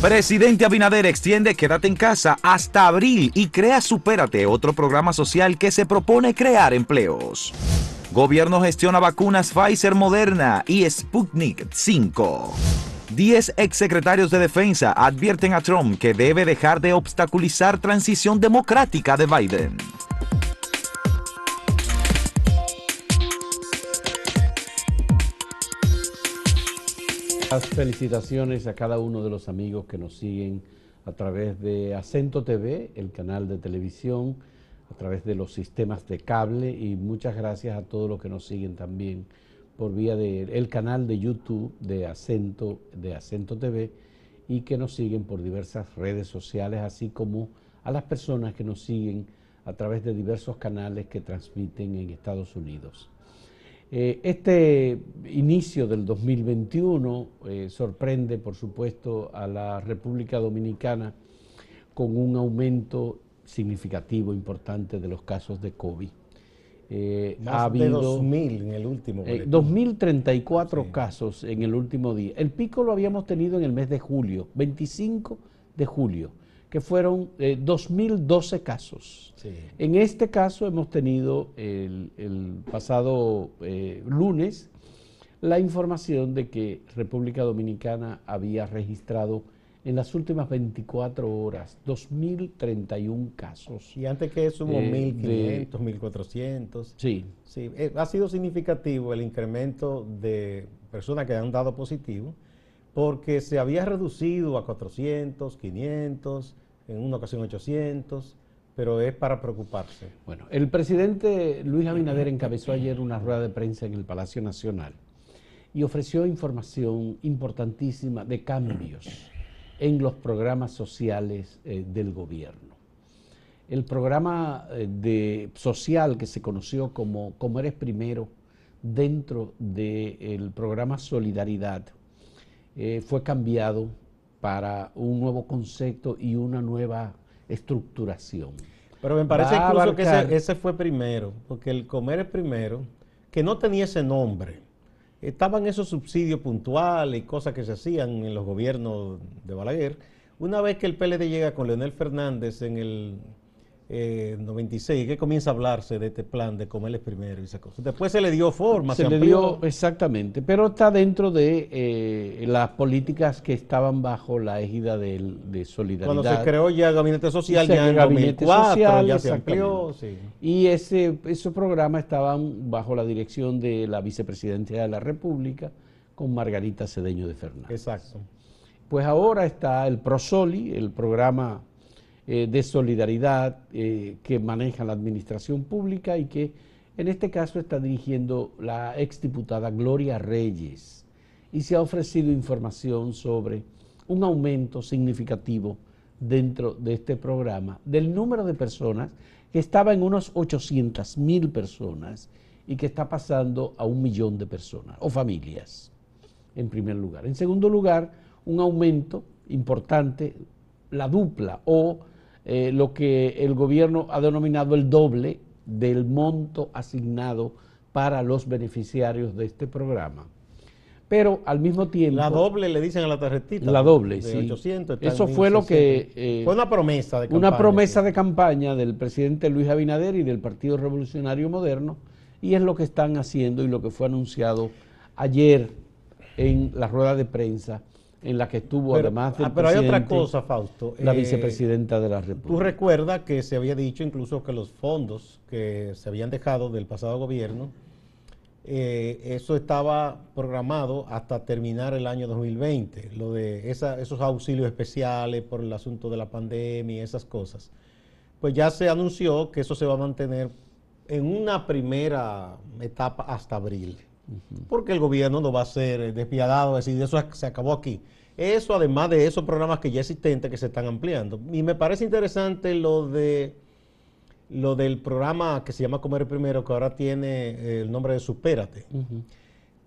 Presidente Abinader extiende Quédate en casa hasta abril y crea Supérate, otro programa social que se propone crear empleos. Gobierno gestiona vacunas Pfizer Moderna y Sputnik 5. Diez exsecretarios de defensa advierten a Trump que debe dejar de obstaculizar transición democrática de Biden. Las felicitaciones a cada uno de los amigos que nos siguen a través de Acento TV, el canal de televisión, a través de los sistemas de cable y muchas gracias a todos los que nos siguen también por vía del canal de YouTube de Acento, de Acento TV y que nos siguen por diversas redes sociales, así como a las personas que nos siguen a través de diversos canales que transmiten en Estados Unidos. Eh, este inicio del 2021 eh, sorprende, por supuesto, a la República Dominicana con un aumento significativo, importante de los casos de COVID. Eh, ha habido, de 2.000 en el último. 2.034 casos en el último día. El pico lo habíamos tenido en el mes de julio, 25 de julio que fueron 2.012 eh, casos. En este caso hemos tenido el, pasado eh, lunes la información de que República Dominicana había registrado en las últimas 24 horas 2.031 casos. Y antes que eso hubo 1.500, 1.400. Sí. sí. Eh, ha sido significativo el incremento de personas que han dado positivo porque se había reducido a 400, 500, en una ocasión 800, pero es para preocuparse. Bueno, el presidente Luis Abinader encabezó ayer una rueda de prensa en el Palacio Nacional y ofreció información importantísima de cambios en los programas sociales eh, del gobierno. El programa eh, de, social que se conoció como Como Eres Primero dentro del programa Solidaridad eh, fue cambiado para un nuevo concepto y una nueva estructuración. Pero me parece incluso que ese, fue primero, porque el comer es primero, que no tenía ese nombre. Estaban esos subsidios puntuales y cosas que se hacían en los gobiernos de Balaguer. Una vez que el PLD llega con Leonel Fernández en el 96, eh, que comienza a hablarse de este plan de comerles primero y esa cosa. Después se le dio forma, se, le dio exactamente, pero está dentro de eh, las políticas que estaban bajo la égida de, solidaridad. Cuando se creó ya el gabinete social, ya en 2004, ya se amplió. Y ese, esos programas estaban bajo la dirección de la vicepresidenta de la República con Margarita Cedeño de Fernández. Exacto. Pues ahora está el ProSoli, el programa eh, de solidaridad eh, que maneja la administración pública y que en este caso está dirigiendo la exdiputada Gloria Reyes y se ha ofrecido información sobre un aumento significativo dentro de este programa del número de personas que estaba en unos 800 mil personas y que está pasando a un millón de personas o familias, en primer lugar. En segundo lugar, un aumento importante, la dupla o eh, lo que el gobierno ha denominado el doble del monto asignado para los beneficiarios de este programa. Pero al mismo tiempo... La doble le dicen a la tarjetita. La doble, sí. Eso fue lo que... Eh, fue una promesa de campaña. Una promesa de campaña del presidente Luis Abinader y del Partido Revolucionario Moderno, y es lo que están haciendo y lo que fue anunciado ayer en la rueda de prensa en la que estuvo además del ah, Pero hay otra cosa, Fausto. La eh, vicepresidenta de la República. Tú recuerdas que se había dicho incluso que los fondos que se habían dejado del pasado gobierno, eh, eso estaba programado hasta terminar el año 2020, lo de esos auxilios especiales por el asunto de la pandemia y esas cosas. Pues ya se anunció que eso se va a mantener en una primera etapa hasta abril porque el gobierno no va a ser despiadado, decir, eso se acabó aquí. Eso, además de esos programas que ya existentes que se están ampliando. Y me parece interesante lo de lo del programa que se llama Comer Primero, que ahora tiene el nombre de Supérate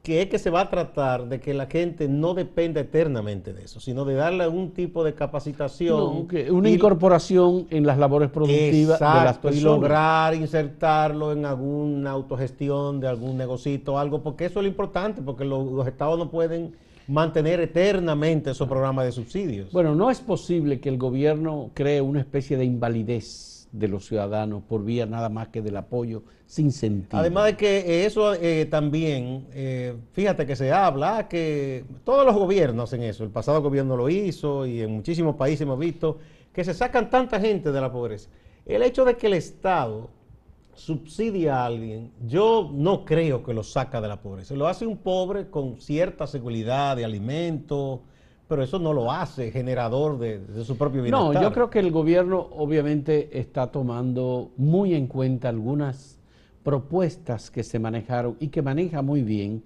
que es que se va a tratar de que la gente no dependa eternamente de eso, sino de darle algún tipo de capacitación. una incorporación en las labores productivas de las personas. Y lograr insertarlo en alguna autogestión de algún negocito o algo, porque eso es lo importante, porque los, estados no pueden mantener eternamente esos programas de subsidios. Bueno, no es posible que el gobierno cree una especie de invalidez de los ciudadanos por vía nada más que del apoyo sin sentido. Además de que eso eh, también, eh, fíjate que se habla que todos los gobiernos hacen eso, el pasado gobierno lo hizo y en muchísimos países hemos visto que se sacan tanta gente de la pobreza. El hecho de que el Estado subsidia a alguien, yo no creo que lo saca de la pobreza. Lo hace un pobre con cierta seguridad de alimentos, pero eso no lo hace generador de, su propio bienestar. No, yo creo que el gobierno obviamente está tomando muy en cuenta algunas propuestas que se manejaron y que maneja muy bien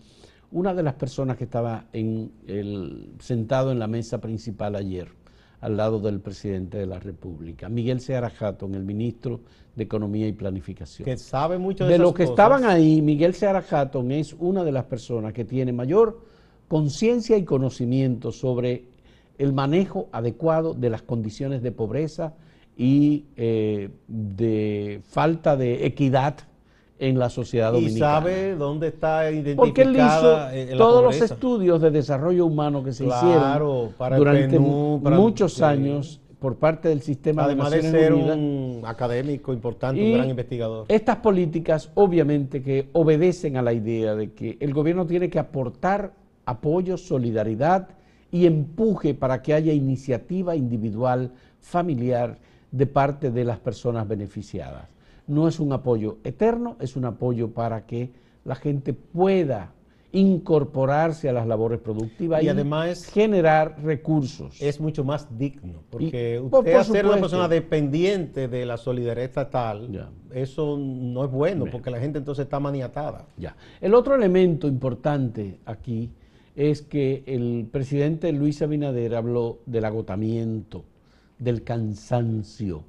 una de las personas que estaba en el, sentado en la mesa principal ayer al lado del presidente de la República, Miguel Seara Hatton, el ministro de Economía y Planificación. Que sabe mucho de De los que estaban ahí, Miguel Seara Hatton es una de las personas que tiene mayor conciencia y conocimiento sobre el manejo adecuado de las condiciones de pobreza y eh, de falta de equidad en la sociedad dominicana. Y sabe dónde está identificada Porque él hizo eh, todos los estudios de desarrollo humano que se hicieron durante muchos años por parte del sistema Además de, Naciones de ser un académico importante, un gran investigador. Estas políticas obviamente que obedecen a la idea de que el gobierno tiene que aportar apoyo, solidaridad y empuje para que haya iniciativa individual, familiar, de parte de las personas beneficiadas no es un apoyo eterno, es un apoyo para que la gente pueda incorporarse a las labores productivas y, además generar recursos. Es mucho más digno, porque usted ser una persona dependiente de la solidaridad estatal, eso no es bueno, porque la gente entonces está maniatada. Ya. El otro elemento importante aquí es que el presidente Luis Abinader habló del agotamiento, del cansancio,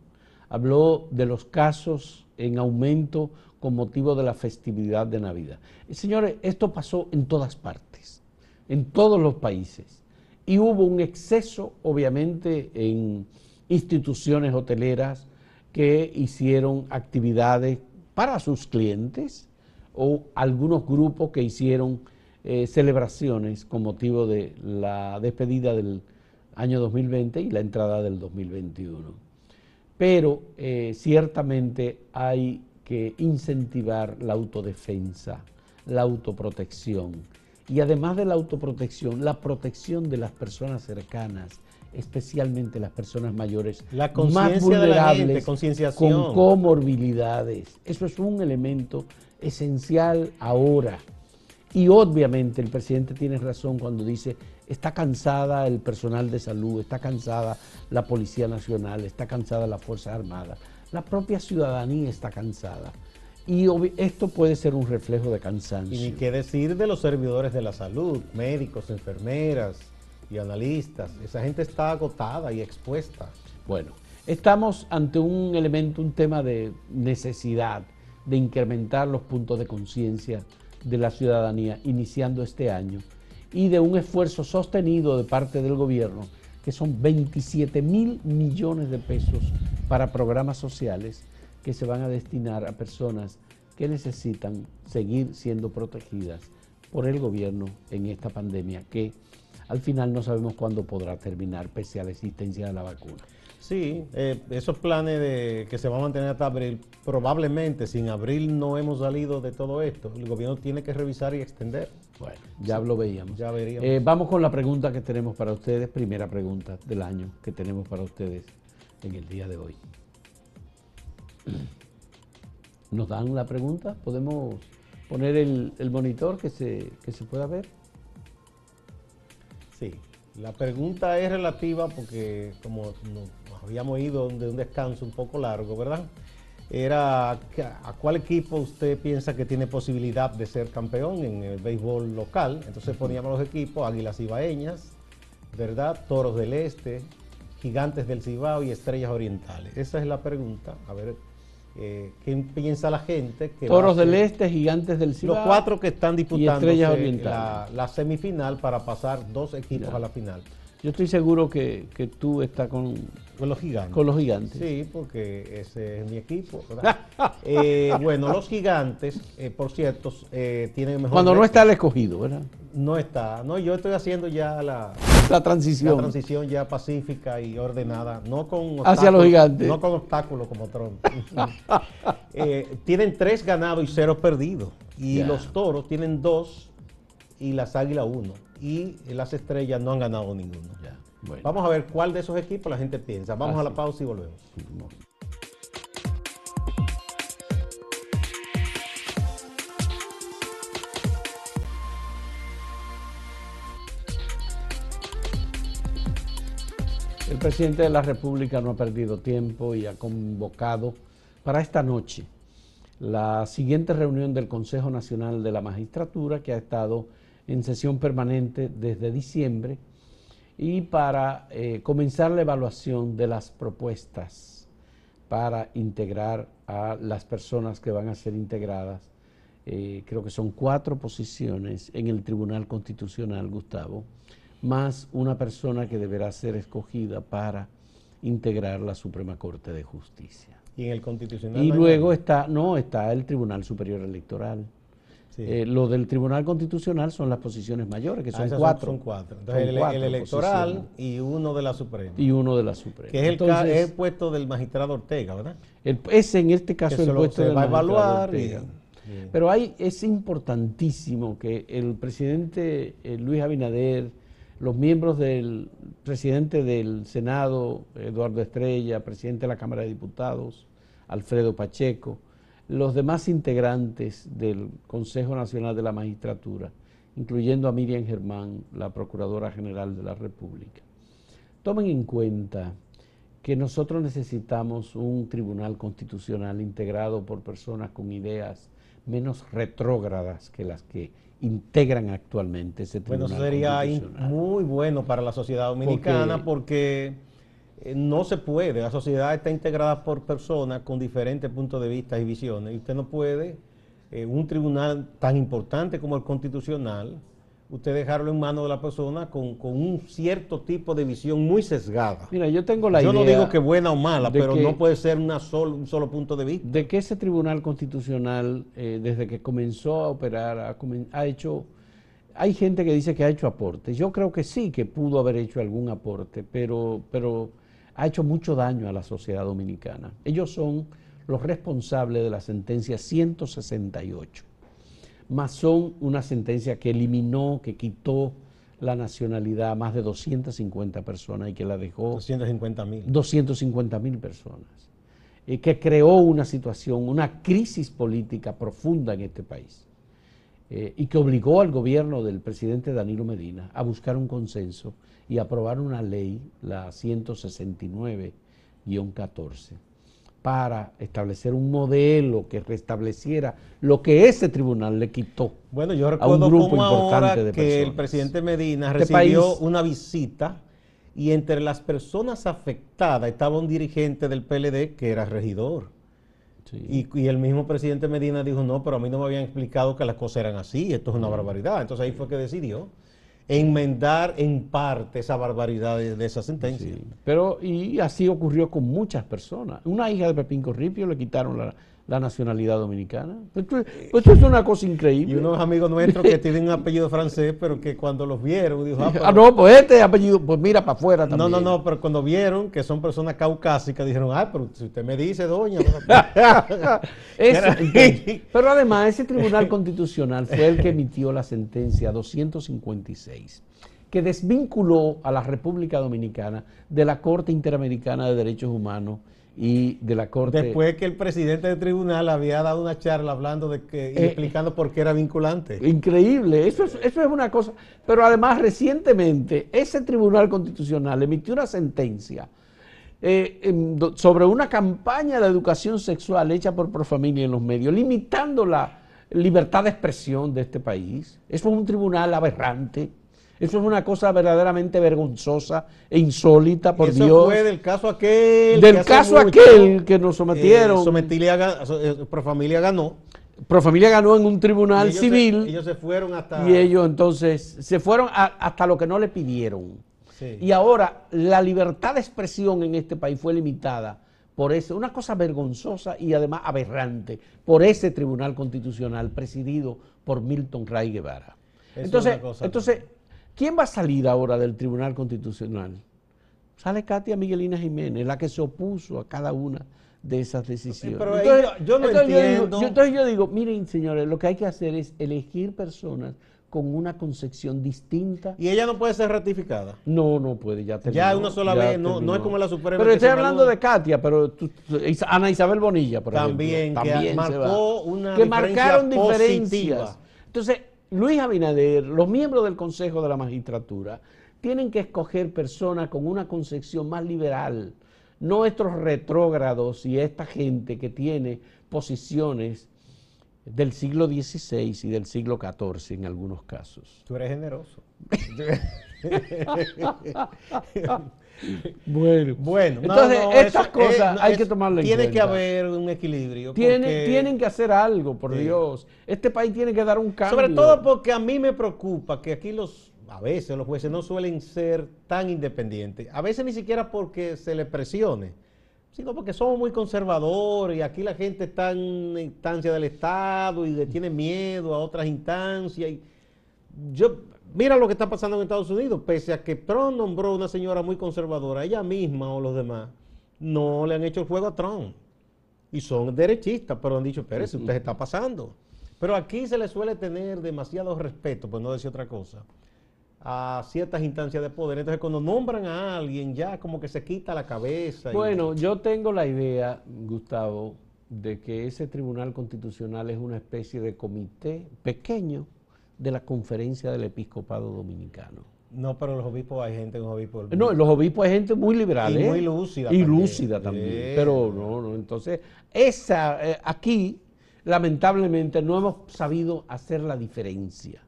habló de los casos en aumento con motivo de la festividad de Navidad. Señores, esto pasó en todas partes, en todos los países. Y hubo un exceso, obviamente, en instituciones hoteleras que hicieron actividades para sus clientes o algunos grupos que hicieron eh, celebraciones con motivo de la despedida del año 2020 y la entrada del 2021 pero eh, ciertamente hay que incentivar la autodefensa, la autoprotección y además de la autoprotección, la protección de las personas cercanas, especialmente las personas mayores, la más vulnerables, con comorbilidades. Eso es un elemento esencial ahora. Y obviamente el presidente tiene razón cuando dice Está cansada el personal de salud, está cansada la Policía Nacional, está cansada la Fuerza Armada, la propia ciudadanía está cansada. Y esto puede ser un reflejo de cansancio. Y ni qué decir de los servidores de la salud, médicos, enfermeras y analistas. Esa gente está agotada y expuesta. Bueno, estamos ante un elemento, un tema de necesidad de incrementar los puntos de conciencia de la ciudadanía iniciando este año y de un esfuerzo sostenido de parte del gobierno, que son 27 mil millones de pesos para programas sociales que se van a destinar a personas que necesitan seguir siendo protegidas por el gobierno en esta pandemia que al final no sabemos cuándo podrá terminar pese a la existencia de la vacuna. Sí, eh, esos planes de que se van a mantener hasta abril, probablemente sin abril no hemos salido de todo esto. El gobierno tiene que revisar y extender. Bueno, ya lo veíamos. Ya veríamos. Eh, vamos con la pregunta que tenemos para ustedes, primera pregunta del año que tenemos para ustedes en el día de hoy. ¿Nos dan la pregunta? ¿Podemos poner el, monitor que se, que se pueda ver? Sí, la pregunta es relativa porque como habíamos ido de un descanso un poco largo, ¿verdad? Era a cuál equipo usted piensa que tiene posibilidad de ser campeón en el béisbol local. Entonces poníamos los equipos, Águilas Ibaeñas, ¿verdad? Toros del Este, Gigantes del Cibao y Estrellas Orientales. Esa es la pregunta. A ver, eh, ¿qué piensa la gente? Que Toros del Este, Gigantes del Cibao. Los cuatro que están disputando la, la, semifinal para pasar dos equipos a la final. Yo estoy seguro que, que tú estás con, Con los gigantes. con los gigantes. Sí, porque ese es mi equipo. Eh, bueno, los gigantes, eh, por cierto, eh, tienen mejor. Cuando no está el escogido, ¿verdad? No está. No, yo estoy haciendo ya la, La la transición. transición ya pacífica y ordenada. No con Hacia los gigantes. No con obstáculos como Trump. Eh, tienen tres ganados y cero perdidos. Y los toros tienen dos y las águilas uno. Y las estrellas no han ganado ninguno. Ya, bueno. Vamos a ver cuál de esos equipos la gente piensa. Vamos Ah, a la sí. pausa y volvemos. El presidente de la República no ha perdido tiempo y ha convocado para esta noche la siguiente reunión del Consejo Nacional de la Magistratura que ha estado en sesión permanente desde diciembre y para eh, comenzar la evaluación de las propuestas para integrar a las personas que van a ser integradas. Eh, creo que son cuatro posiciones en el Tribunal Constitucional, Gustavo, más una persona que deberá ser escogida para integrar la Suprema Corte de Justicia. Y en el constitucional. Y hay luego está, no, está el Tribunal Superior Electoral. Sí. Eh, lo del Tribunal Constitucional son las posiciones mayores, que Ah, son esas cuatro. Son cuatro. Entonces, Son el, cuatro el electoral posiciones. y uno de la Suprema. y uno de la Suprema. que es el, Entonces, es el puesto del magistrado Ortega, ¿verdad? el- ese en este caso Que el puesto se del va a evaluar y- Ortega. y- Pero hay, es importantísimo que el presidente eh, Luis Abinader, los miembros del presidente del Senado, Eduardo Estrella, presidente de la Cámara de Diputados, Alfredo Pacheco, los demás integrantes del Consejo Nacional de la Magistratura, incluyendo a Miriam Germán, la Procuradora General de la República, tomen en cuenta que nosotros necesitamos un tribunal constitucional integrado por personas con ideas menos retrógradas que las que integran actualmente ese Bueno, tribunal eso sería muy bueno para la sociedad dominicana porque, no se puede. La sociedad está integrada por personas con diferentes puntos de vista y visiones. Y usted no puede, eh, un tribunal tan importante como el constitucional, usted dejarlo en manos de la persona con, con un cierto tipo de visión muy sesgada. Mira, yo tengo la Yo idea no digo que buena o mala, pero que- no puede ser una un solo punto de vista. de que ese tribunal constitucional, eh, desde que comenzó a operar, ha, ha hecho, hay gente que dice que ha hecho aportes. Yo creo que sí, que pudo haber hecho algún aporte, pero, pero ha hecho mucho daño a la sociedad dominicana. Ellos son los responsables de la sentencia 168, más son una sentencia que eliminó, que quitó la nacionalidad a más de 250 personas y que la dejó 250 mil. 250 mil personas, eh, que creó una situación, una crisis política profunda en este país eh, y que obligó al gobierno del presidente Danilo Medina a buscar un consenso y aprobar una ley, la 169-14, para establecer un modelo que restableciera lo que ese tribunal le quitó. Bueno, yo a un grupo como ahora importante de que el personas. presidente Medina Este recibió país- una visita y entre las personas afectadas estaba un dirigente del PLD que era regidor. Sí. Y, y el mismo presidente Medina dijo, no, pero a mí no me habían explicado que las cosas eran así, esto es una barbaridad. Entonces ahí fue que decidió enmendar en parte esa barbaridad de, de esa sentencia. Sí, pero y así ocurrió con muchas personas. Una hija de Pepín Corripio le quitaron la, la nacionalidad dominicana. Esto, es- esto es una cosa increíble. Y unos amigos nuestros que tienen un apellido francés, pero que cuando los vieron, dijo, ah, pero- Ah, no, pues este apellido, pues mira para afuera No, también. no, no, pero cuando vieron que son personas caucásicas, dijeron, ah, pero si usted me dice, doña. Eso, Era- entonces, pero además, ese Tribunal Constitucional fue el que emitió la sentencia 256, que desvinculó a la República Dominicana de la Corte Interamericana de Derechos Humanos y de la Corte... Después que el presidente del tribunal había dado una charla hablando de que, y Eh, explicando por qué era vinculante. Increíble, eso es, eso es una cosa. Pero además, recientemente, ese Tribunal Constitucional emitió una sentencia eh, en sobre una campaña de educación sexual hecha por Profamilia en los medios, limitando la libertad de expresión de este país. Eso es un tribunal aberrante. Eso es una cosa verdaderamente vergonzosa e insólita, por Eso Dios. fue del caso aquel. Del que caso mucho, aquel que nos sometieron. eh, Sometilia eh, Profamilia ganó. Profamilia ganó en un y tribunal ellos se- civil. ellos se fueron hasta. Y ellos entonces se fueron a- hasta lo que no le pidieron. Sí. Y ahora la libertad de expresión en este país fue limitada por eso, una cosa vergonzosa y además aberrante, por ese Tribunal Constitucional presidido por Milton Ray Guevara. entonces, entonces, ¿quién va a salir ahora del Tribunal Constitucional? Sale Katia Miguelina Jiménez, la que se opuso a cada una de esas decisiones. Pero entonces, yo no entiendo. entonces yo digo, miren señores, lo que hay que hacer es elegir personas con una concepción distinta. ¿Y ella no puede ser ratificada? No, no puede, ya terminó. Ya una sola vez, no, no, es como la Suprema. Pero estoy hablando de Katia, pero Ana Isabel Bonilla, por también, ejemplo. También, que marcó una Que marcaron diferencias. Entonces, Luis Abinader, los miembros del Consejo de la Magistratura, tienen que escoger personas con una concepción más liberal, no estos retrógrados y esta gente que tiene posiciones del siglo XVI y del siglo XIV en algunos casos. Tú eres generoso. bueno, bueno. Entonces, estas cosas hay que tomarlas en cuenta. Tiene que haber un equilibrio. tienen que hacer algo, por Dios. Este país tiene que dar un cambio. Sobre todo porque a mí me preocupa que aquí los, a veces los jueces no suelen ser tan independientes. A veces ni siquiera porque se les presione sino porque somos muy conservadores y aquí la gente está en instancia del Estado y le tiene miedo a otras instancias. Y yo, mira lo que está pasando en Estados Unidos, pese a que Trump nombró una señora muy conservadora, ella misma o los demás, no le han hecho el juego a Trump. Y son derechistas, pero han dicho, espérese, usted está pasando. Pero aquí se le suele tener demasiado respeto, pues no decir otra cosa a ciertas instancias de poder. Entonces, cuando nombran a alguien, ya como que se quita la cabeza. Bueno, yo tengo la idea, Gustavo, de que ese Tribunal Constitucional es una especie de comité pequeño de la conferencia del episcopado dominicano. No, pero los obispos hay gente, los obispos. No, los obispos hay gente muy liberal. Y muy lúcida. Y lúcida también. Pero no, no. Entonces, esa, eh, aquí, lamentablemente, no hemos sabido hacer la diferencia.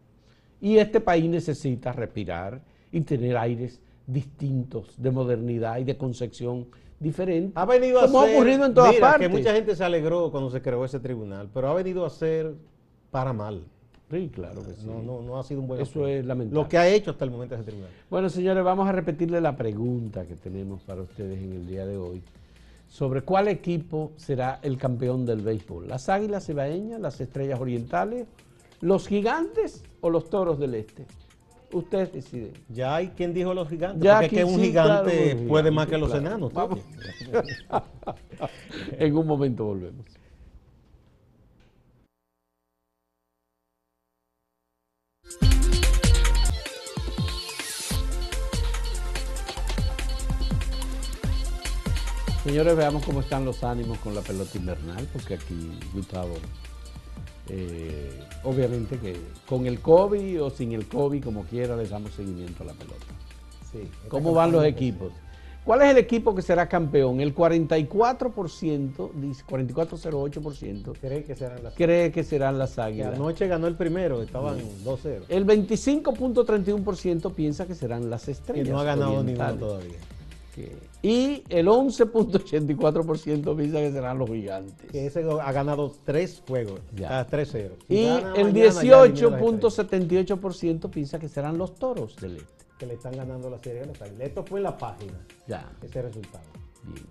Y este país necesita respirar y tener aires distintos de modernidad y de concepción diferente. Ha venido a ser, ha ocurrido en todas partes. que mucha gente se alegró cuando se creó ese tribunal, pero ha venido a ser para mal. Sí, claro que sí. No, no, no ha sido un buen Eso es lamentable. Lo que ha hecho hasta el momento ese tribunal. Bueno, señores, vamos a repetirle la pregunta que tenemos para ustedes en el día de hoy sobre cuál equipo será el campeón del béisbol. ¿Las Águilas Cibaeñas, las Estrellas Orientales ¿Los gigantes o los toros del este? Ustedes deciden. Ya hay quien dijo los gigantes, ya porque que un gigante puede más que los enanos. en un momento volvemos. Señores, veamos cómo están los ánimos con la pelota invernal, porque aquí Gustavo eh, obviamente que con el COVID o sin el COVID, como quiera, le damos seguimiento a la pelota. ¿Cómo van los equipos? ¿Cuál es el equipo que será campeón? El 44%, dice 44,08% cree que serán las cree que serán las Águilas. anoche ganó el primero, estaban 2-0. El 25.31% piensa que serán las Estrellas. Y no ha ganado ninguno todavía. Y el 11.84% piensa que serán los gigantes. Que ese ha ganado tres juegos, ya 3-0. y el 18.78% piensa que serán los toros del este. Que le están ganando la serie de los Esto fue en la página. Ya. Ese resultado. Bien.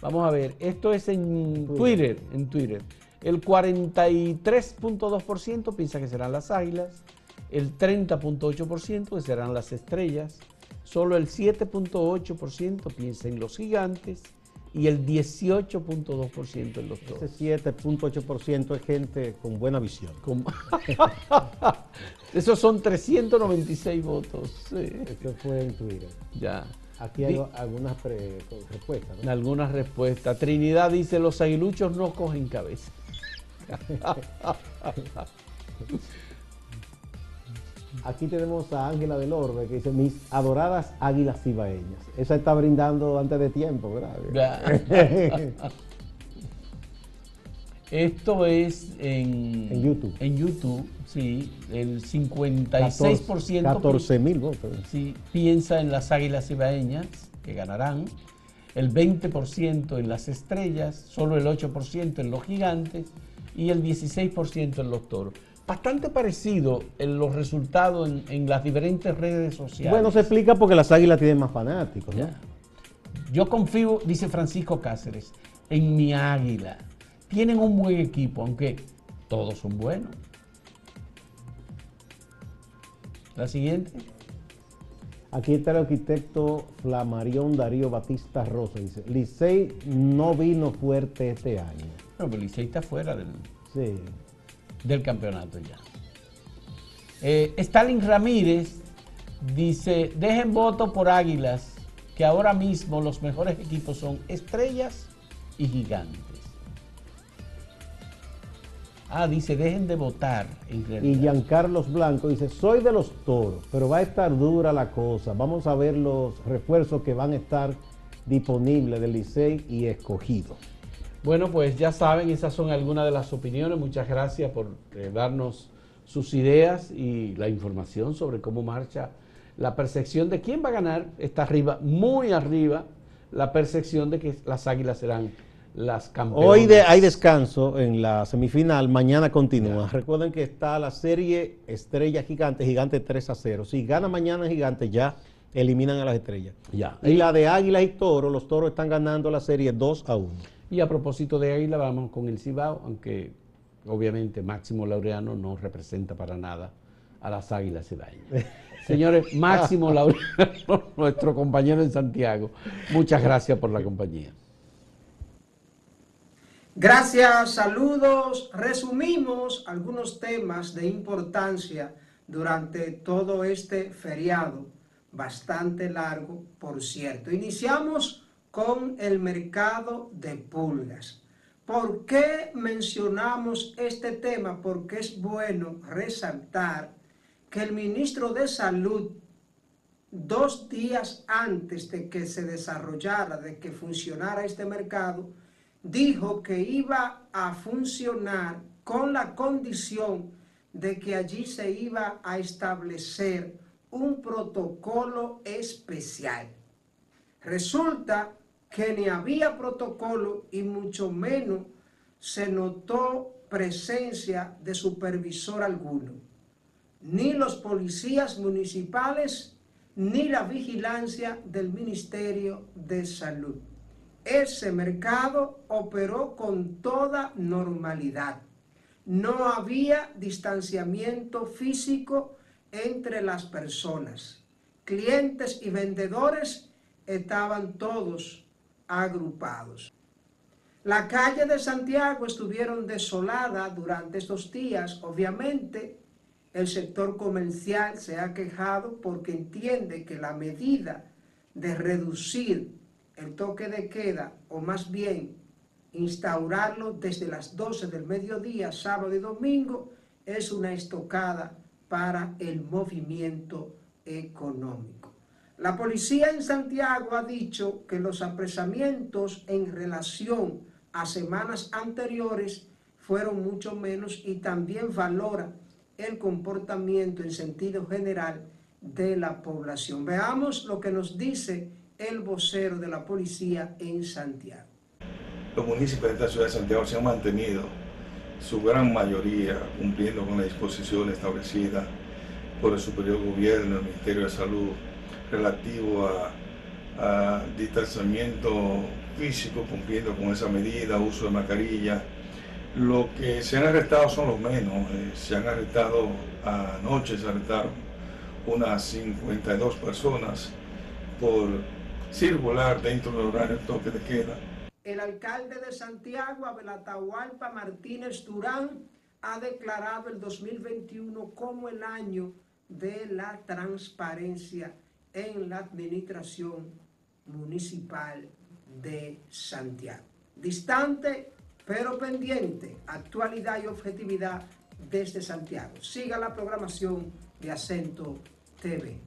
Vamos a ver, esto es en Twitter, en Twitter. El 43.2% piensa que serán las águilas, el 30.8% que serán las estrellas, Solo el 7.8% piensa en los gigantes y el 18.2% en los toros. Ese 7.8% es gente con buena visión. Esos son 396 votos. Esto fue en Twitter. Ya. Aquí hay algunas respuestas. ¿no? Algunas respuestas. Trinidad dice, los aguiluchos no cogen cabeza. Aquí tenemos a Ángela del Orbe que dice, mis adoradas águilas cibaeñas. Esa está brindando antes de tiempo, ¿verdad? Esto es en, YouTube. En YouTube, sí. El 56%. 14 mil votos. Sí, piensa en las águilas cibaeñas, que ganarán. El 20% en las estrellas, solo el 8% en los gigantes y el 16% en los toros. Bastante parecido en los resultados en, las diferentes redes sociales. Bueno, se explica porque las águilas tienen más fanáticos. Yo confío, dice Francisco Cáceres, en mi águila. Tienen un buen equipo, aunque todos son buenos. La siguiente. Aquí está el arquitecto Flamarión Darío Batista Rosa. Dice, Licey no vino fuerte este año. No, pero Licey está fuera del, del campeonato ya. Eh, Stalin Ramírez dice, dejen voto por Águilas, que ahora mismo los mejores equipos son Estrellas y Gigantes. Ah, dice, dejen de votar. y Giancarlos Blanco dice, soy de los toros, pero va a estar dura la cosa. Vamos a ver los refuerzos que van a estar disponibles del Licey y escogido. Bueno, pues ya saben, esas son algunas de las opiniones. Muchas gracias por eh, darnos sus ideas y la información sobre cómo marcha la percepción de quién va a ganar. Está arriba, muy arriba, la percepción de que las águilas serán las campeonas. Hoy hay descanso en la semifinal, mañana continúa. Recuerden que está la serie Estrella Gigante, Gigante 3 a 0. Si gana mañana Gigante, ya eliminan a las estrellas. Ya. Y la de Águila y Toro, los Toros están ganando la serie 2 a 1. Y a propósito de Águila, vamos con el Cibao, aunque obviamente Máximo Laureano no representa para nada a las Águilas Cibaeñas. Señores, Máximo Laureano, nuestro compañero en Santiago, muchas gracias por la compañía. Gracias, saludos. Resumimos algunos temas de importancia durante todo este feriado, bastante largo, por cierto. Iniciamos con el mercado de pulgas. ¿Por qué mencionamos este tema? Porque es bueno resaltar que el ministro de Salud, dos días antes de que se desarrollara, de que funcionara este mercado, dijo que iba a funcionar con la condición de que allí se iba a establecer un protocolo especial. Resulta que ni había protocolo y mucho menos se notó presencia de supervisor alguno. Ni los policías municipales, ni la vigilancia del Ministerio de Salud. Ese mercado operó con toda normalidad. No había distanciamiento físico entre las personas. Clientes y vendedores estaban todos agrupados. La calle de Santiago estuvieron desolada durante estos días. Obviamente, el sector comercial se ha quejado porque entiende que la medida de reducir el toque de queda, o más bien instaurarlo desde las 12 del mediodía, sábado y domingo, es una estocada para el movimiento económico. La policía en Santiago ha dicho que los apresamientos en relación a semanas anteriores fueron mucho menos y también valora el comportamiento en sentido general de la población. Veamos lo que nos dice el vocero de la policía en Santiago. Los municipios de esta ciudad de Santiago se han mantenido, su gran mayoría, cumpliendo con la disposición establecida por el superior gobierno, el Ministerio de Salud, relativo a, distanciamiento físico, cumpliendo con esa medida, uso de mascarilla. Lo que se han arrestado son los menos. Eh, se han arrestado anoche, se arrestaron unas 52 personas por circular dentro del horario toque de queda. El alcalde de Santiago, Abel Atahualpa Martínez Durán, ha declarado el 2021 como el año de la transparencia en la administración municipal de Santiago. Distante pero pendiente, actualidad y objetividad desde Santiago. Siga la programación de Acento TV.